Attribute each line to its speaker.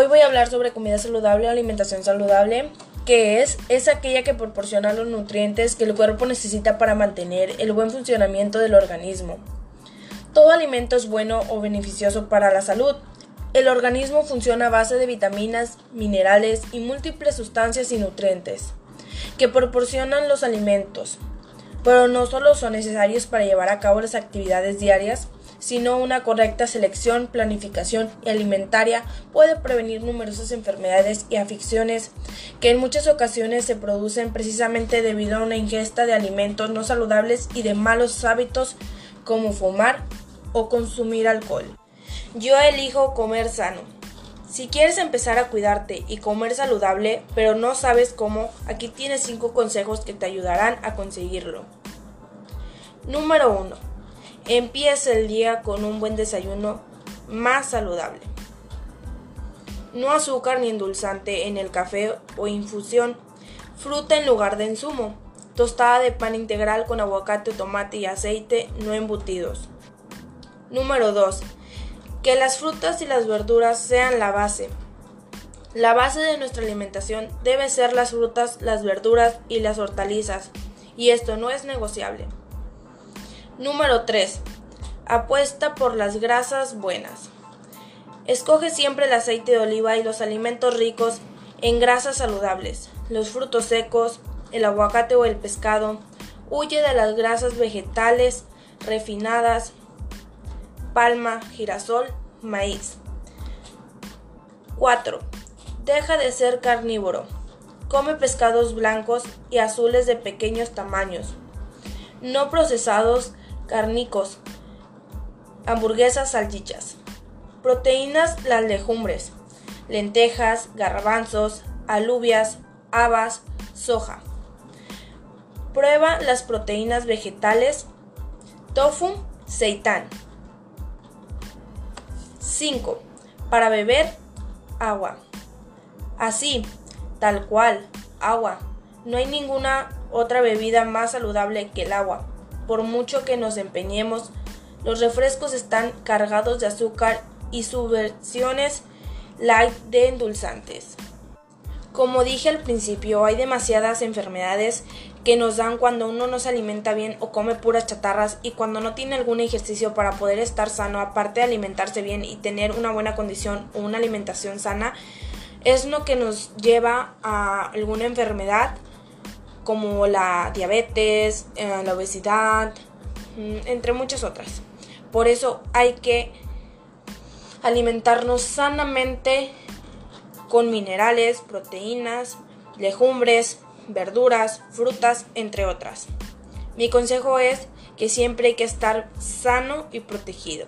Speaker 1: Hoy voy a hablar sobre comida saludable o alimentación saludable, que es, es aquella que proporciona los nutrientes que el cuerpo necesita para mantener el buen funcionamiento del organismo. Todo alimento es bueno o beneficioso para la salud. El organismo funciona a base de vitaminas, minerales y múltiples sustancias y nutrientes que proporcionan los alimentos, pero no solo son necesarios para llevar a cabo las actividades diarias, sino una correcta selección, planificación alimentaria puede prevenir numerosas enfermedades y aficiones que en muchas ocasiones se producen precisamente debido a una ingesta de alimentos no saludables y de malos hábitos como fumar o consumir alcohol. Yo elijo comer sano. Si quieres empezar a cuidarte y comer saludable, pero no sabes cómo, aquí tienes 5 consejos que te ayudarán a conseguirlo. Número 1 Empieza el día con un buen desayuno más saludable. No azúcar ni endulzante en el café o infusión. Fruta en lugar de insumo. Tostada de pan integral con aguacate, tomate y aceite no embutidos. Número 2. Que las frutas y las verduras sean la base. La base de nuestra alimentación debe ser las frutas, las verduras y las hortalizas, y esto no es negociable. Número 3. Apuesta por las grasas buenas. Escoge siempre el aceite de oliva y los alimentos ricos en grasas saludables, los frutos secos, el aguacate o el pescado. Huye de las grasas vegetales refinadas, palma, girasol, maíz. 4. Deja de ser carnívoro. Come pescados blancos y azules de pequeños tamaños, no procesados cárnicos, hamburguesas, salchichas. Proteínas, las legumbres, lentejas, garbanzos, alubias, habas, soja. Prueba las proteínas vegetales, tofu, seitán. 5. Para beber, agua. Así, tal cual, agua. No hay ninguna otra bebida más saludable que el agua por mucho que nos empeñemos, los refrescos están cargados de azúcar y subversiones light de endulzantes. Como dije al principio, hay demasiadas enfermedades que nos dan cuando uno no se alimenta bien o come puras chatarras y cuando no tiene algún ejercicio para poder estar sano, aparte de alimentarse bien y tener una buena condición o una alimentación sana, es lo que nos lleva a alguna enfermedad como la diabetes, eh, la obesidad, mm, entre muchas otras. Por eso hay que alimentarnos sanamente con minerales, proteínas, legumbres, verduras, frutas, entre otras. Mi consejo es que siempre hay que estar sano y protegido.